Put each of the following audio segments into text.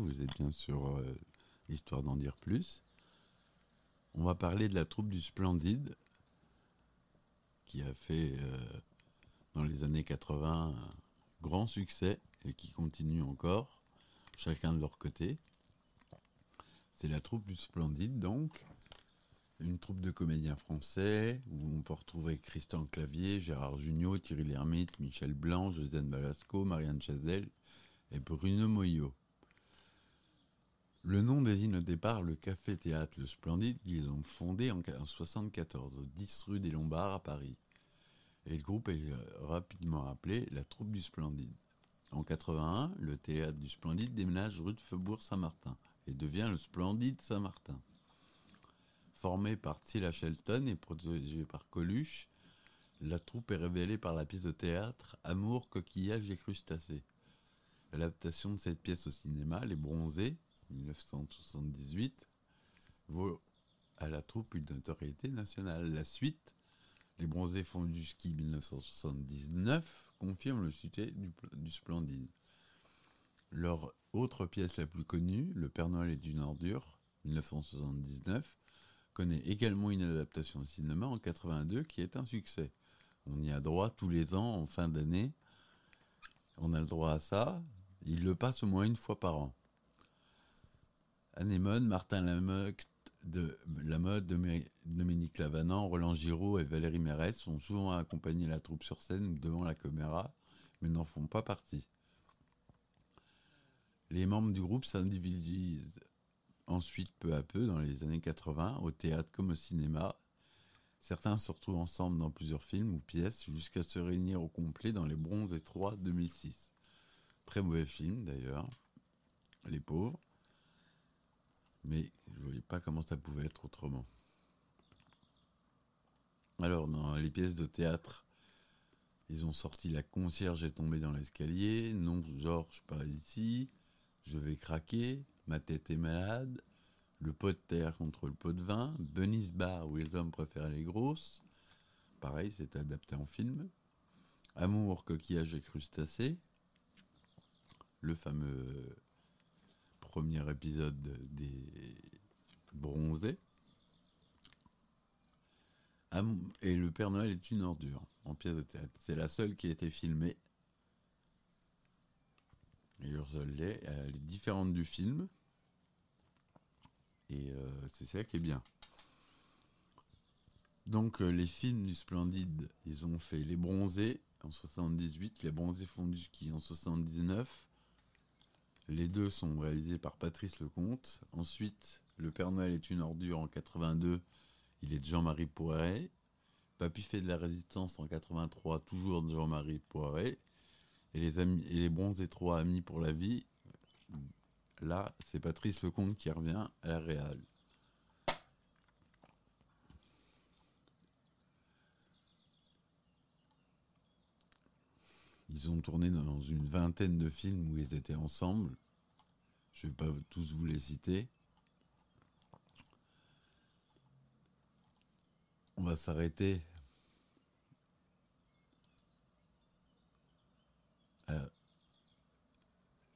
vous êtes bien sur euh, l'histoire d'en dire plus. On va parler de la troupe du Splendide, qui a fait euh, dans les années 80 un grand succès et qui continue encore, chacun de leur côté. C'est la troupe du Splendide, donc, une troupe de comédiens français où on peut retrouver Christian Clavier, Gérard Jugnot, Thierry Lhermitte, Michel Blanc, Josiane Balasco, Marianne Chazelle et Bruno Moyot. Le nom désigne au départ le café-théâtre Le Splendide qu'ils ont fondé en 1974 au 10 rue des Lombards à Paris. Et le groupe est rapidement appelé la troupe du Splendide. En 81, le théâtre du Splendide déménage rue de Faubourg-Saint-Martin et devient le Splendide Saint-Martin. Formé par Tila Shelton et protégé par Coluche, la troupe est révélée par la pièce de théâtre Amour, coquillage et crustacés. L'adaptation de cette pièce au cinéma, Les Bronzés, 1978, vaut à la troupe une notoriété nationale. La suite, Les Bronzés font du ski 1979, confirme le succès du, du Splendide. Leur autre pièce la plus connue, Le Père Noël est une ordure, 1979, connaît également une adaptation au cinéma en 82 qui est un succès. On y a droit tous les ans en fin d'année. On a le droit à ça. Il le passe au moins une fois par an. Anémone, Martin Lamotte, de Lamotte, Dominique Lavanant, Roland Giraud et Valérie Mérès sont souvent accompagnés la troupe sur scène devant la caméra, mais n'en font pas partie. Les membres du groupe s'individualisent ensuite peu à peu dans les années 80, au théâtre comme au cinéma. Certains se retrouvent ensemble dans plusieurs films ou pièces jusqu'à se réunir au complet dans Les Bronzes et 3 2006. Très mauvais film d'ailleurs, Les pauvres. Mais je ne voyais pas comment ça pouvait être autrement. Alors, dans les pièces de théâtre, ils ont sorti La concierge est tombée dans l'escalier, Non, Georges, pas ici, Je vais craquer, Ma tête est malade, Le pot de terre contre le pot de vin, Bunny's Bar où les hommes préfèrent les grosses, pareil, c'est adapté en film, Amour, coquillage et crustacés, le fameux premier épisode des Bronzés. Et le Père Noël est une ordure en pièce de théâtre. C'est la seule qui a été filmée. Et elle est différente du film. Et euh, c'est ça qui est bien. Donc euh, les films du Splendide, ils ont fait Les Bronzés en 78, Les Bronzés font du ski en 79, les deux sont réalisés par Patrice Lecomte. Ensuite, Le Père Noël est une ordure en 82, il est de Jean-Marie Poiret. Papy fait de la résistance en 83, toujours de Jean-Marie Poiret. Et les, amis, et les bons et trois amis pour la vie, là, c'est Patrice Lecomte qui revient à la Réal. Ils ont tourné dans une vingtaine de films où ils étaient ensemble. Je ne vais pas tous vous les citer. On va s'arrêter à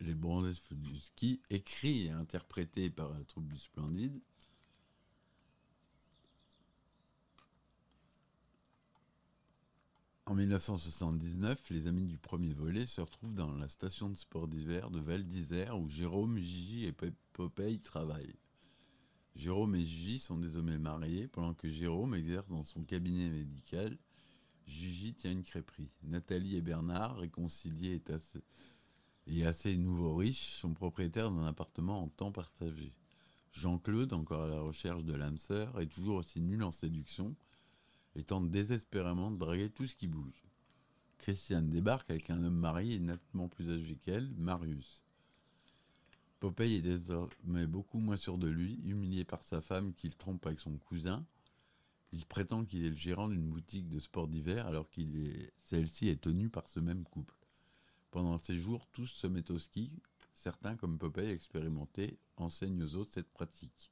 Les Bronzés du ski, écrit et interprété par la troupe du Splendide. En 1979, les amis du premier volet se retrouvent dans la station de sport d'hiver de Val d'Isère où Jérôme, Gigi et Popeye travaillent. Jérôme et Gigi sont désormais mariés pendant que Jérôme exerce dans son cabinet médical. Gigi tient une crêperie. Nathalie et Bernard, réconciliés et assez, et assez nouveaux riches, sont propriétaires d'un appartement en temps partagé. Jean-Claude, encore à la recherche de l'âme sœur, est toujours aussi nul en séduction et tente désespérément de draguer tout ce qui bouge. Christiane débarque avec un homme marié et nettement plus âgé qu'elle, Marius. Popeye est désormais beaucoup moins sûr de lui, humilié par sa femme qu'il trompe avec son cousin. Il prétend qu'il est le gérant d'une boutique de sport d'hiver alors que celle-ci est tenue par ce même couple. Pendant ces jours, tous se mettent au ski. Certains, comme Popeye expérimenté, enseignent aux autres cette pratique.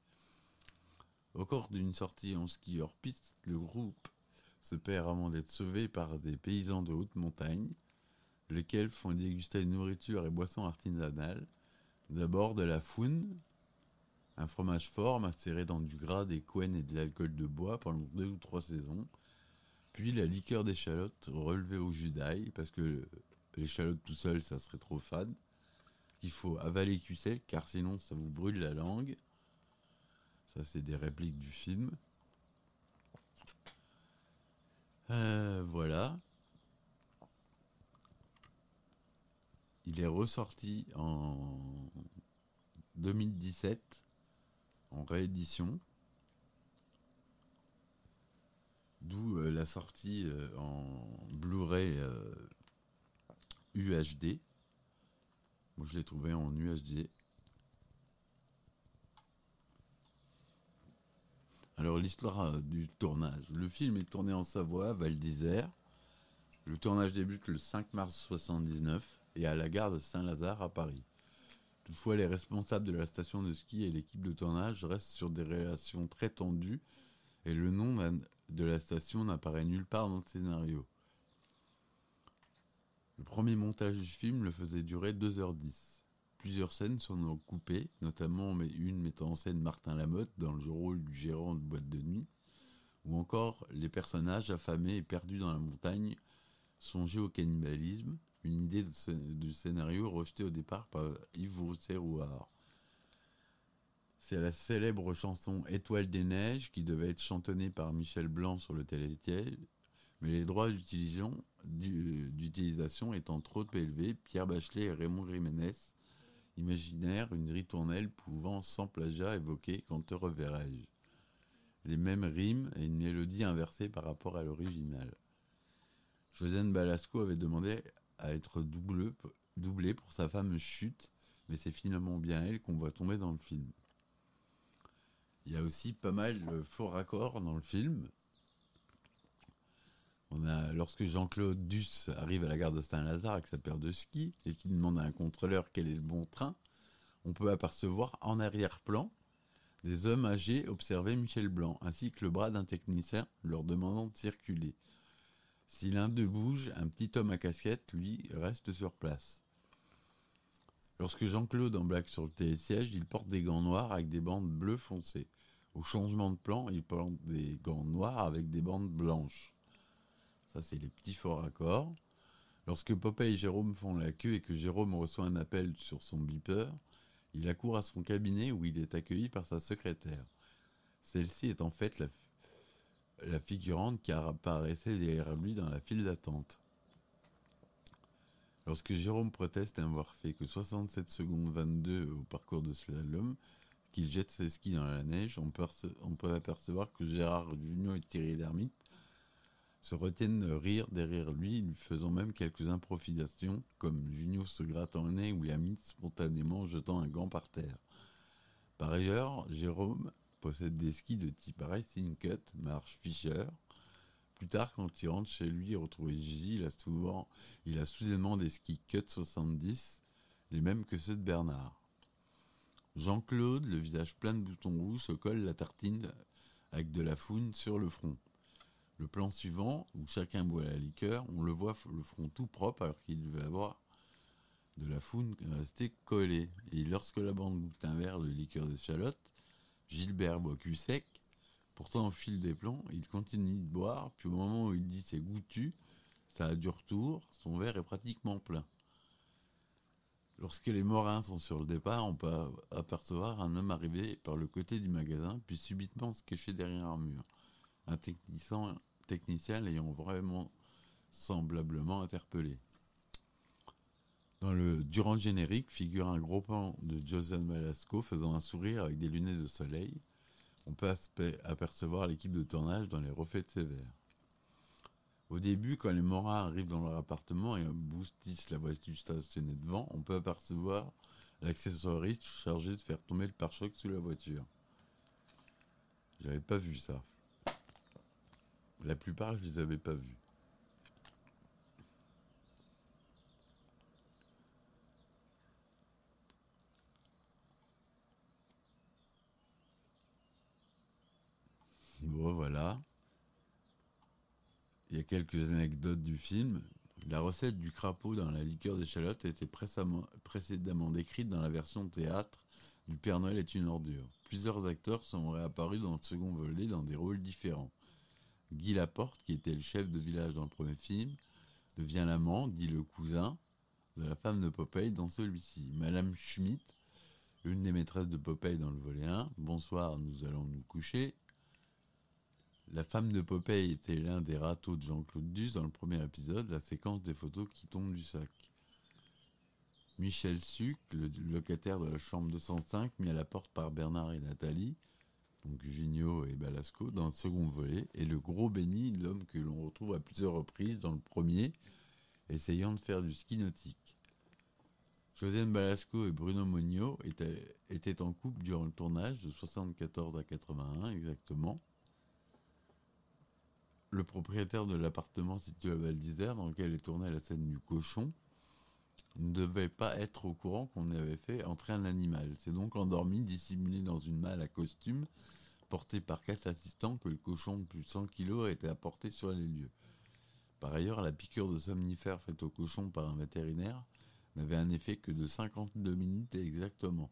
Au cours d'une sortie en ski hors piste, le groupe se perd avant d'être sauvé par des paysans de haute montagne, lesquels font déguster nourriture et boissons artisanales. D'abord de la foune, un fromage fort macéré dans du gras, des couennes et de l'alcool de bois pendant deux ou trois saisons. Puis la liqueur d'échalote relevée au jus parce que l'échalote tout seul, ça serait trop fade. Il faut avaler cul car sinon ça vous brûle la langue. Ça, c'est des répliques du film. Euh, voilà. Il est ressorti en 2017 en réédition. D'où euh, la sortie euh, en Blu-ray UHD. Moi, je l'ai trouvé en UHD. Alors, l'histoire du tournage. Le film est tourné en Savoie, Val d'Isère. Le tournage débute le 5 mars 1979 et à la gare de Saint-Lazare à Paris. Toutefois, les responsables de la station de ski et l'équipe de tournage restent sur des relations très tendues et le nom de la station n'apparaît nulle part dans le scénario. Le premier montage du film le faisait durer 2h10. Plusieurs scènes sont coupées, notamment une mettant en scène Martin Lamotte dans le rôle du gérant de boîte de nuit, ou encore les personnages affamés et perdus dans la montagne songer au cannibalisme, une idée du scénario rejetée au départ par Yves Rousset-Rouard. C'est la célèbre chanson Étoile des neiges qui devait être chantonnée par Michel Blanc sur le télétiel, mais les droits d'utilisation étant trop élevés, Pierre Bachelet et Raymond Jiménez imaginèrent une ritournelle pouvant sans plagiat évoquer Quand te reverrai-je les mêmes rimes et une mélodie inversée par rapport à l'original. Josiane Balasco avait demandé à être doublée pour sa fameuse chute, mais c'est finalement bien elle qu'on voit tomber dans le film. Il y a aussi pas mal de faux raccords dans le film. Lorsque Jean-Claude Duss arrive à la gare de Saint-Lazare avec sa paire de skis et qu'il demande à un contrôleur quel est le bon train, on peut apercevoir en arrière-plan des hommes âgés observer Michel Blanc, ainsi que le bras d'un technicien leur demandant de circuler. Si l'un d'eux bouge, un petit homme à casquette, lui, reste sur place. Lorsque Jean-Claude embarque sur le télésiège, il porte des gants noirs avec des bandes bleues foncées. Au changement de plan, il porte des gants noirs avec des bandes blanches. Ça, c'est les petits forts raccords. Lorsque Popeye et Jérôme font la queue et que Jérôme reçoit un appel sur son beeper, il accourt à son cabinet où il est accueilli par sa secrétaire. Celle-ci est en fait la la figurante qui apparaissait derrière lui dans la file d'attente. Lorsque Jérôme proteste d'avoir fait que 67 secondes 22 au parcours de slalom, qu'il jette ses skis dans la neige, on peut, on peut apercevoir que Gérard Junior et Thierry Lhermitte se retiennent de rire derrière lui, lui faisant même quelques improvisations, comme Junio se grattant le nez ou Lhermitte spontanément jetant un gant par terre. Par ailleurs, Jérôme possède des skis de type Racing Cut, marche Fischer. Plus tard, quand il rentre chez lui et retrouve Gigi, il a il a soudainement des skis Cut 70, les mêmes que ceux de Bernard. Jean-Claude, le visage plein de boutons rouges, se colle la tartine avec de la foune sur le front. Le plan suivant, où chacun boit la liqueur, on le voit le front tout propre alors qu'il devait avoir de la foune restée collée. Et lorsque la bande goûte un verre de liqueur d'échalote, Gilbert boit cul sec. Pourtant, au fil des plans, il continue de boire, puis au moment où il dit c'est goûtu, ça a du retour, son verre est pratiquement plein. Lorsque les morins sont sur le départ, on peut apercevoir un homme arriver par le côté du magasin, puis subitement se cacher derrière un mur. Un technicien, l'ayant vraiment semblablement interpellé. Dans le durant le générique figure un gros pan de Joseph Malasco faisant un sourire avec des lunettes de soleil. On peut apercevoir l'équipe de tournage dans les reflets de ses verres. Au début, quand les Morins arrivent dans leur appartement et boostissent la voiture stationnée devant, on peut apercevoir l'accessoiriste chargé de faire tomber le pare-choc sous la voiture. J'avais pas vu ça. La plupart, je les avais pas vus. Bon, voilà. Il y a quelques anecdotes du film. La recette du crapaud dans la liqueur d'échalote a été précédemment décrite dans la version théâtre du Père Noël est une ordure. Plusieurs acteurs sont réapparus dans le second volet dans des rôles différents. Guy Laporte, qui était le chef de village dans le premier film, devient l'amant, dit le cousin, de la femme de Popeye dans celui-ci. Madame Schmidt, une des maîtresses de Popeye dans le volet 1, bonsoir, nous allons nous coucher. La femme de Popeye était l'un des râteaux de Jean-Claude Duss dans le premier épisode, la séquence des photos qui tombent du sac. Michel Suc, le locataire de la chambre 205, mis à la porte par Bernard et Nathalie, donc Gignot et Balasco, dans le second volet, et le gros Benny, l'homme que l'on retrouve à plusieurs reprises dans le premier, essayant de faire du ski nautique. Josiane Balasco et Bruno Monio étaient, étaient, en couple durant le tournage de 74 à 81 exactement. Le propriétaire de l'appartement situé à Val d'Isère, dans lequel est tournée la scène du cochon, ne devait pas être au courant qu'on avait fait entrer un animal. C'est donc endormi, dissimulé dans une malle à costume, porté par quatre assistants, que le cochon de plus de 100 kg a été apporté sur les lieux. Par ailleurs, la piqûre de somnifère faite au cochon par un vétérinaire n'avait un effet que de 52 minutes exactement.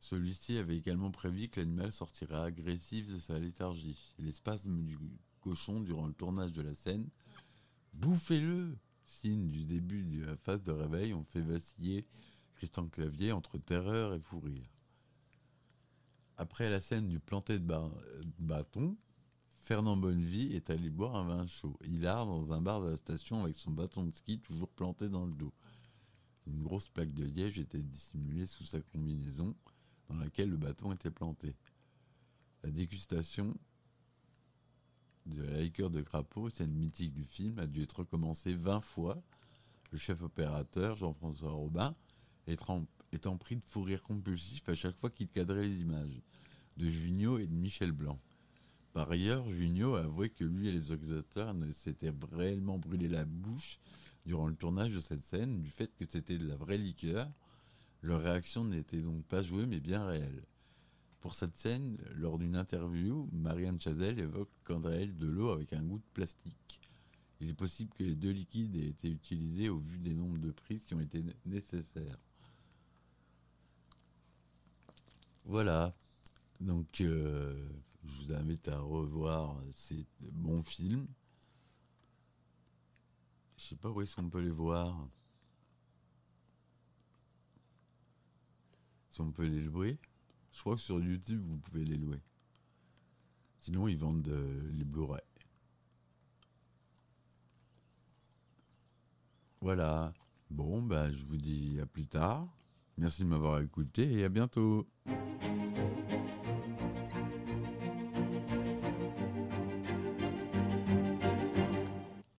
Celui-ci avait également prévu que l'animal sortirait agressif de sa léthargie. Les spasmes du cochon durant le tournage de la scène Bouffez-le Signe du début de la phase de réveil ont fait vaciller Christian Clavier entre terreur et fou rire. Après la scène du planté de, bâton, Fernand Bonnevie est allé boire un vin chaud. Il a dans un bar de la station avec son bâton de ski toujours planté dans le dos. Une grosse plaque de liège était dissimulée sous sa combinaison dans laquelle le bâton était planté. La dégustation de la liqueur de crapaud, scène mythique du film, a dû être recommencée 20 fois. Le chef opérateur, Jean-François Robin, étant pris de fou rire compulsif à chaque fois qu'il cadrait les images de Junio et de Michel Blanc. Par ailleurs, Junio a avoué que lui et les organisateurs ne s'étaient réellement brûlé la bouche durant le tournage de cette scène du fait que c'était de la vraie liqueur. Leur réaction n'était donc pas jouée mais bien réelle. Pour cette scène, lors d'une interview, Marianne Chazelle évoque quant elle de l'eau avec un goût de plastique. Il est possible que les deux liquides aient été utilisés au vu des nombres de prises qui ont été nécessaires. Voilà. Donc, euh, je vous invite à revoir ces bons films. Je sais pas où est-ce qu'on peut les voir. Si on peut les louer. Je crois que sur YouTube, vous pouvez les louer. Sinon, ils vendent euh, les Blu-ray. Voilà. Bon, bah, je vous dis à plus tard. Merci de m'avoir écouté et à bientôt.